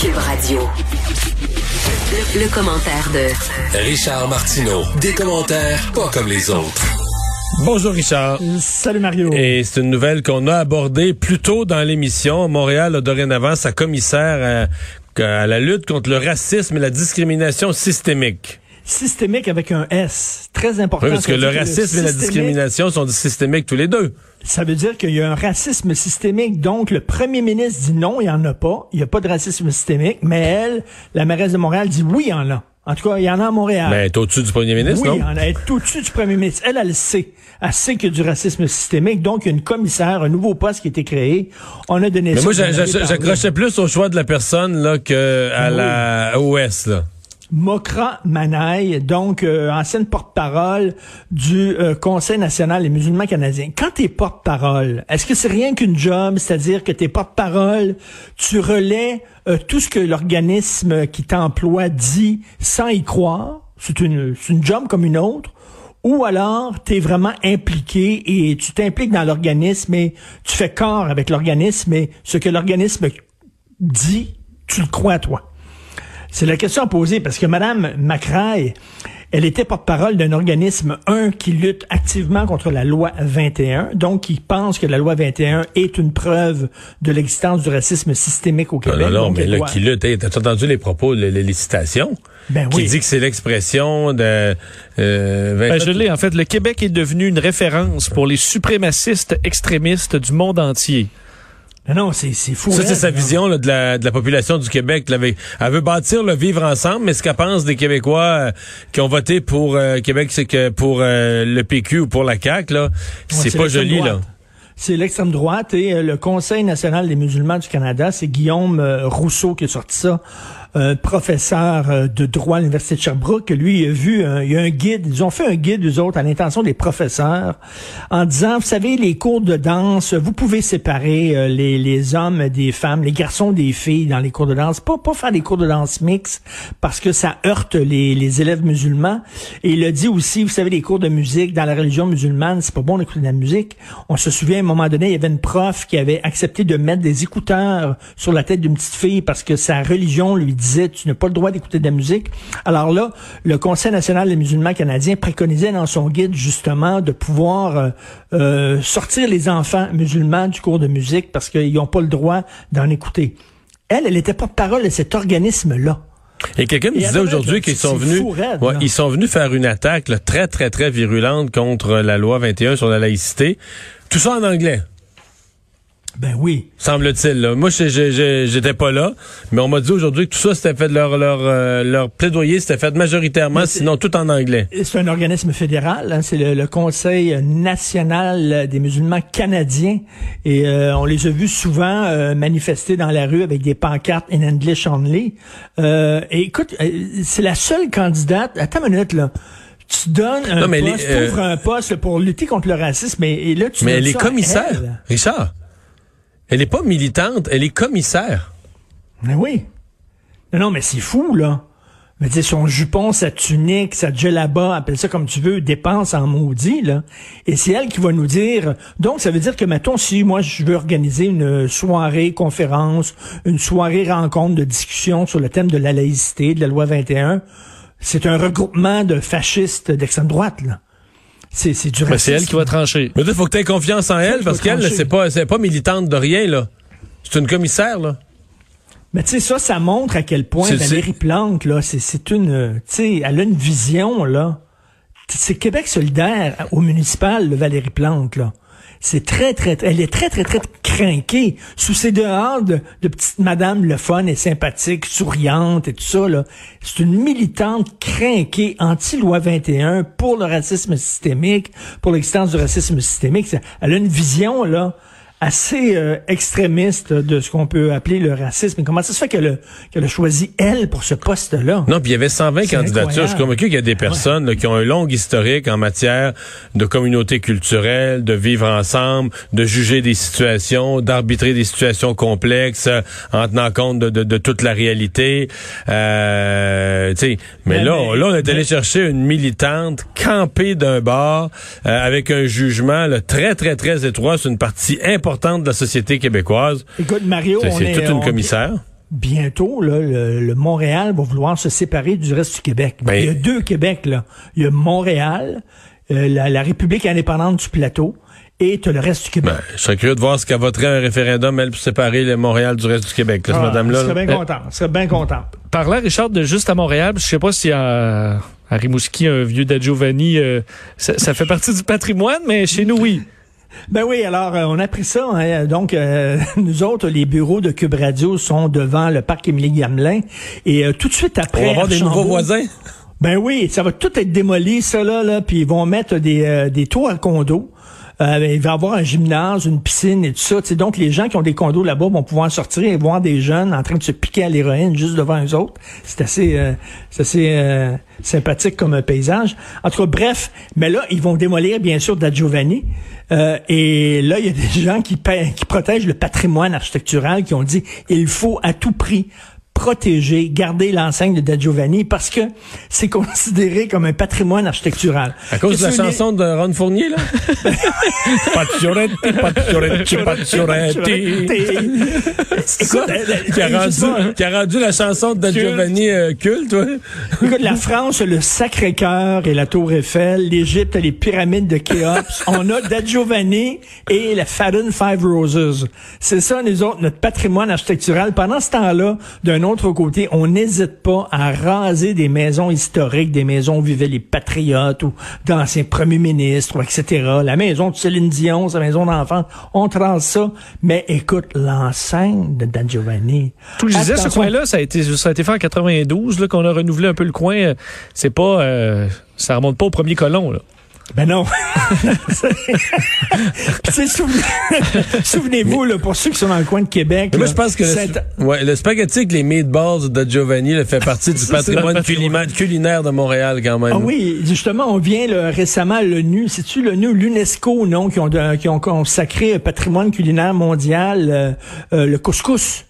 Cube Radio. Le, le commentaire de Richard Martineau. Des commentaires pas comme les autres. Bonjour Richard. Salut Mario. Et c'est une nouvelle qu'on a abordée plus tôt dans l'émission. Montréal a dorénavant sa commissaire à, à la lutte contre le racisme et la discrimination systémique. Systémique avec un S. Très important. Oui, parce que le racisme et la discrimination sont systémiques tous les deux. Ça veut dire qu'il y a un racisme systémique. Donc, le premier ministre dit non, il n'y en a pas. Il n'y a pas de racisme systémique. Mais elle, la mairesse de Montréal, dit oui, il y en a. En tout cas, il y en a à Montréal. Mais elle est au-dessus du premier ministre, oui, non? a. Elle est au-dessus du premier ministre. Elle, elle le sait. Elle sait qu'il y a du racisme systémique. Donc, il y a une commissaire, un nouveau poste qui a été créé. On a donné Mais ça. moi, j'accrochais plus au choix de la personne là, que à Oui. la OS. Là. Mokra Manaï, donc euh, ancienne porte-parole du euh, Conseil national des musulmans canadiens. Quand tu es porte-parole, est-ce que c'est rien qu'une job, c'est-à-dire que tu es porte-parole, tu relais euh, tout ce que l'organisme qui t'emploie dit sans y croire, c'est une, une job comme une autre, ou alors tu es vraiment impliqué et tu t'impliques dans l'organisme et tu fais corps avec l'organisme et ce que l'organisme dit, tu le crois à toi? C'est la question à poser parce que Madame Macrae, elle était porte-parole d'un organisme, un, qui lutte activement contre la loi 21, donc qui pense que la loi 21 est une preuve de l'existence du racisme systémique au Non, Québec. non, non, Donc, mais là, doit- qui lutte, t'as entendu les propos, les, les citations? Ben Qui oui. dit que c'est l'expression de... Euh, Ben, je l'ai. En fait, le Québec est devenu une référence pour les suprémacistes extrémistes du monde entier. Non, non, c'est fou. Ça, hein, c'est sa non. vision là, de, la, de la population du Québec. là, elle veut bâtir le vivre ensemble, mais ce qu'elle pense des Québécois euh, qui ont voté pour euh, Québec, c'est que pour euh, le PQ ou pour la CAQ, là, c'est pas joli. là. C'est l'extrême droite et euh, le Conseil national des musulmans du Canada, c'est Guillaume euh, Rousseau qui a sorti ça, un professeur euh, de droit à l'Université de Sherbrooke. Lui, il a vu, un- il a un guide, ils ont fait un guide, eux autres, à l'intention des professeurs, en disant, vous savez, les cours de danse, vous pouvez séparer euh, les, les hommes des femmes, les garçons des filles dans les cours de danse. Pas, pas faire des cours de danse mixtes parce que ça heurte les, les élèves musulmans. Et il a dit aussi, vous savez, les cours de musique dans la religion musulmane, c'est pas bon d'écouter de la musique. On se souvient, à un moment donné, il y avait une prof qui avait accepté de mettre des écouteurs sur la tête d'une petite fille parce que sa religion lui disait, tu n'as pas le droit d'écouter de la musique. Alors là, le Conseil national des musulmans canadiens préconisait dans son guide, justement, de pouvoir euh, euh, sortir les enfants musulmans du cours de musique parce qu'ils n'ont pas le droit d'en écouter. Elle, elle était porte-parole de cet organisme-là. Et quelqu'un me disait aujourd'hui qu'ils sont venus, raide, ouais, ils sont venus faire une attaque là, très très très virulente contre la loi 21 sur la laïcité. Tout ça en anglais. Ben oui. semble-t-il. là. Moi, j'étais pas là, mais on m'a dit aujourd'hui que tout ça, c'était fait de leur leur euh, leur plaidoyer, c'était fait majoritairement, sinon tout en anglais. C'est un organisme fédéral, hein, c'est le, le Conseil national des musulmans canadiens et euh, on les a vus souvent euh, manifester dans la rue avec des pancartes in English only. Euh, et écoute, euh, c'est la seule candidate. Attends une minute là. Tu donnes un Non, mais les- poste, euh, t'ouvres un poste pour lutter contre le racisme et, et là tu Mais donnes elle est ça à commissaire, elle. Richard. Elle est pas militante, elle est commissaire. Mais oui. Non, non, mais c'est fou, là. Mais sais, son jupon, sa tunique, sa djellaba, appelle ça comme tu veux, dépense en maudit, là. Et c'est elle qui va nous dire... Donc, ça veut dire que, mettons, si moi, je veux organiser une soirée conférence, une soirée rencontre de discussion sur le thème de la laïcité, de la loi 21, c'est un regroupement de fascistes d'extrême droite, là. C'est, c'est du racisme. c'est elle qui va trancher. Mais il faut que tu aies confiance en elle parce qu'elle, c'est pas c'est pas militante de rien là. C'est une commissaire là. Mais tu sais, ça, ça montre à quel point Valérie Plante, là, c'est, c'est une, tu sais, elle a une vision, là. C'est Québec solidaire au municipal, le Valérie Plante, là. C'est très, très, très- elle est très, très, très craquée. Sous ses dehors de, de petite madame le fun et sympathique, souriante et tout ça, là. C'est une militante craquée, anti-loi 21, pour le racisme systémique, pour l'existence du racisme systémique. Elle a une vision, là. Assez euh, extrémiste de ce qu'on peut appeler le racisme. comment ça se fait qu'elle a, qu'elle a choisi elle pour ce poste-là? Non, puis il y avait 120 candidatures. Je suis convaincu qu'il y a des personnes qui ont un long historique en matière de communauté culturelle, de vivre ensemble, de juger des situations, d'arbitrer des situations complexes euh, en tenant compte de, de, toute la réalité. Euh, mais, là, là, on est allé chercher une militante campée d'un bar euh, avec un jugement très, très, très étroit sur une partie importante de la société québécoise. Écoute, Mario, c'est toute une commissaire. Bientôt, là, le, Montréal va vouloir se séparer du reste du Québec. Ben, il y a deux Québec, là. Il y a Montréal, euh, la, République indépendante du plateau, et le reste du Québec. Ben, je serais curieux de voir ce qu'elle voterait un référendum, elle, pour séparer le Montréal du reste du Québec, ah, madame-là. Je serais bien content. Je serais bien content. Parlant, Richard, de juste à Montréal, je sais pas si à, à Rimouski, un vieux d'Adjovani, euh, ça fait partie du patrimoine, mais chez nous, oui. Ben oui, alors euh, on a pris ça. Hein. donc euh, nous autres, les bureaux de Cube Radio sont devant le parc Émilie Gamelin et euh, tout de suite après. On va avoir des nouveaux voisins. Ben oui, ça va tout être démoli ça là, là puis ils vont mettre des des tours à condo. Euh, il va avoir un gymnase, une piscine et tout ça. Donc, les gens qui ont des condos là-bas vont pouvoir sortir et voir des jeunes en train de se piquer à l'héroïne juste devant eux autres. C'est assez, euh, euh, sympathique comme un paysage. En tout cas, bref, mais là, ils vont démolir, bien sûr, Da Giovanni. et là, il y a des gens qui, qui protègent le patrimoine architectural qui ont dit il faut à tout prix protéger, garder l'enseigne de Da Giovanni parce que c'est considéré comme un patrimoine architectural. À cause de la chanson de Ron Fournier, là? Pacioretti, Pacioretti, Pacioretti. Écoute, qui a, rendu, qui a rendu la chanson de Da Giovanni euh, culte. Écoute, la France, le Sacré-Cœur et la Tour Eiffel, l'Égypte, les pyramides de Khéops. On a Da Giovanni et la Fadden Five Roses. C'est ça, nous autres, notre patrimoine architectural. Pendant ce temps-là, d'un autre côté, on n'hésite pas à raser des maisons historiques, des maisons où vivaient les patriotes ou d'anciens premiers ministres, etc. La maison de Céline Dion, sa maison d'enfance, on rase ça. Mais écoute, l'enceinte de Dan Giovanni. Tout je disais, ce coin-là, ça a été, ça a été fait en 92, là, qu'on a renouvelé un peu le coin. C'est pas, euh, ça remonte pas au premier colon, là. Ben non. souvenez-vous, là, pour ceux qui sont dans le coin de Québec. moi, je pense que le, ouais, le spaghetti avec les meatballs de Giovanni le fait partie du patrimoine culinaire de Montréal quand même. Ah oui, justement, on vient là, récemment l'ONU, c'est-tu l'ONU, l'UNESCO, non, qui ont, qui ont consacré patrimoine culinaire mondial euh, euh, le couscous?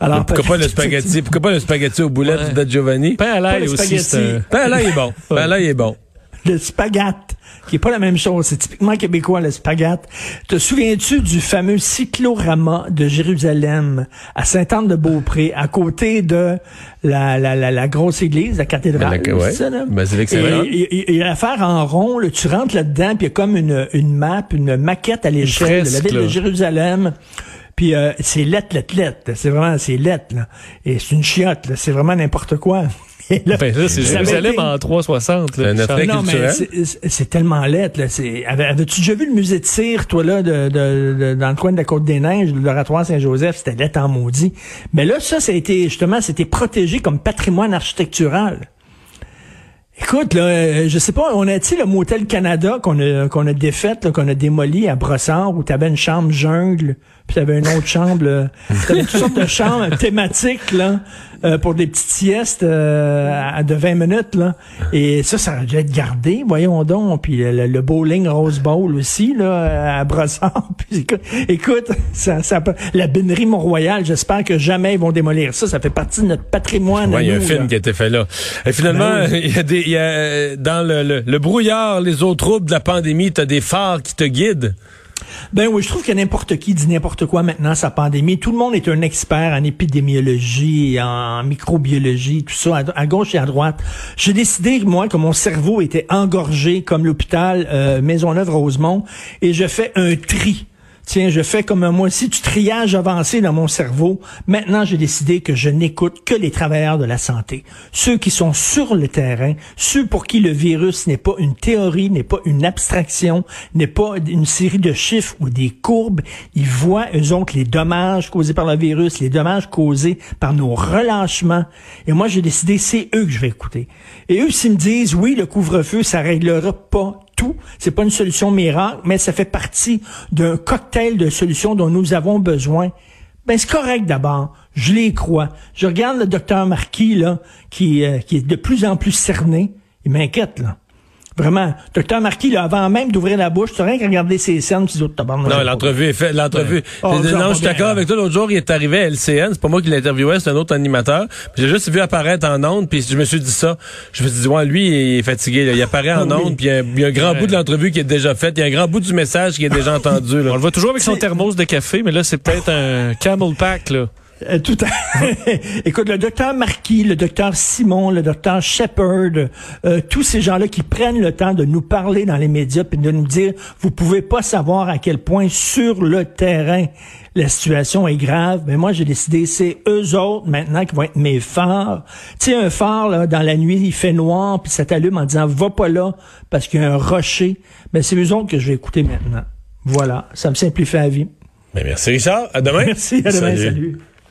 Alors, pourquoi pas le spaghetti, pourquoi pas le spaghetti aux boulettes de Giovanni? Pain à l'ail aussi. Pain à l'ail est bon. Pain à l'ail est bon le spaghette, qui est pas la même chose. C'est typiquement québécois, le spaghette. Te souviens-tu du fameux cyclorama de Jérusalem à Sainte-Anne-de-Beaupré, à côté de la, la, la, grosse église, la cathédrale? La, ouais. ça, Il y a l'affaire en rond, là, tu rentres là-dedans, puis il y a comme une, une map, une maquette à l'échelle de la ville de Jérusalem. Puis euh, c'est lettre, lettre, lettre. C'est vraiment, c'est lettre, là. Et c'est une chiotte, là. C'est vraiment n'importe quoi. Ben, c'est Jérusalem en 360. non, mais c'est tellement lettre. Là. Avais-tu déjà vu le musée de cire, toi, là, de, de, dans le coin de la Côte-des-Neiges, l'oratoire Saint-Joseph? C'était lettre en maudit. Mais là, ça, ça a été, justement, c'était protégé comme patrimoine architectural. Écoute, là, euh, je sais pas, on a-t-il le motel Canada qu'on a qu'on a défait, qu'on a démoli à Brossard, où t'avais une chambre jungle, puis t'avais une autre chambre, t'avais toutes sortes de chambres thématiques là, euh, pour des petites siestes euh, de 20 minutes là. Et ça, ça aurait dû être gardé, voyons donc. Puis le, bowling Rose Bowl aussi là à Brossard. Puis, écoute, ça, ça, la bénerie Mont-Royal, j'espère que jamais ils vont démolir ça. Ça fait partie de notre patrimoine. il y a un film qui a été fait là. Et finalement, ben il y a des, il y a, dans le, le, brouillard, les eaux troubles de la pandémie, t'as des phares qui te guident. Ben oui, je trouve que n'importe qui dit n'importe quoi maintenant, sa pandémie. Tout le monde est un expert en épidémiologie, en microbiologie, tout ça, à, gauche et à droite. J'ai décidé, moi, que mon cerveau était engorgé comme l'hôpital euh, Maisonneuve-Rosemont, et je fais un tri tiens, je fais comme moi aussi du triage avancé dans mon cerveau. Maintenant, j'ai décidé que je n'écoute que les travailleurs de la santé, ceux qui sont sur le terrain, ceux pour qui le virus n'est pas une théorie, n'est pas une abstraction, n'est pas une série de chiffres ou des courbes. Ils voient, eux autres, les dommages causés par le virus, les dommages causés par nos relâchements. Et moi, j'ai décidé, c'est eux que je vais écouter. Et eux, s'ils me disent, oui, le couvre-feu, ça réglera pas c'est pas une solution miracle, mais ça fait partie d'un cocktail de solutions dont nous avons besoin. Ben c'est correct d'abord, je les crois. Je regarde le docteur Marquis là, qui, euh, qui est de plus en plus cerné. Il m'inquiète là. Vraiment, docteur Marquis, là, avant même d'ouvrir la bouche, tu rien qu'à regarder ses scènes, tu dis, Non, l'entrevue est faite, l'entrevue. Oh, non, je suis d'accord avec toi. L'autre jour, il est arrivé à LCN. C'est pas moi qui l'interviewais, c'est un autre animateur. J'ai juste vu apparaître en ondes, puis je me suis dit ça. Je me suis dit, ouais, lui, il est fatigué. Là. Il apparaît en ondes, puis il y, a un grand bout de l'entrevue qui est déjà fait. Il y a un grand bout du message qui est déjà entendu. Là. On le voit toujours avec son thermos de café, mais là, c'est peut-être un camel pack, là. Euh, tout Écoute, le docteur Marquis, le docteur Simon, le docteur Shepard, euh, tous ces gens-là qui prennent le temps de nous parler dans les médias et de nous dire, vous pouvez pas savoir à quel point sur le terrain la situation est grave. Mais moi, j'ai décidé, c'est eux autres maintenant qui vont être mes phares. Tu sais, un phare, là, dans la nuit, il fait noir, puis ça t'allume en disant, va pas là, parce qu'il y a un rocher. Mais c'est eux autres que je vais écouter maintenant. Voilà, ça me simplifie la vie. Mais merci Richard, à demain. Merci, à demain, salut.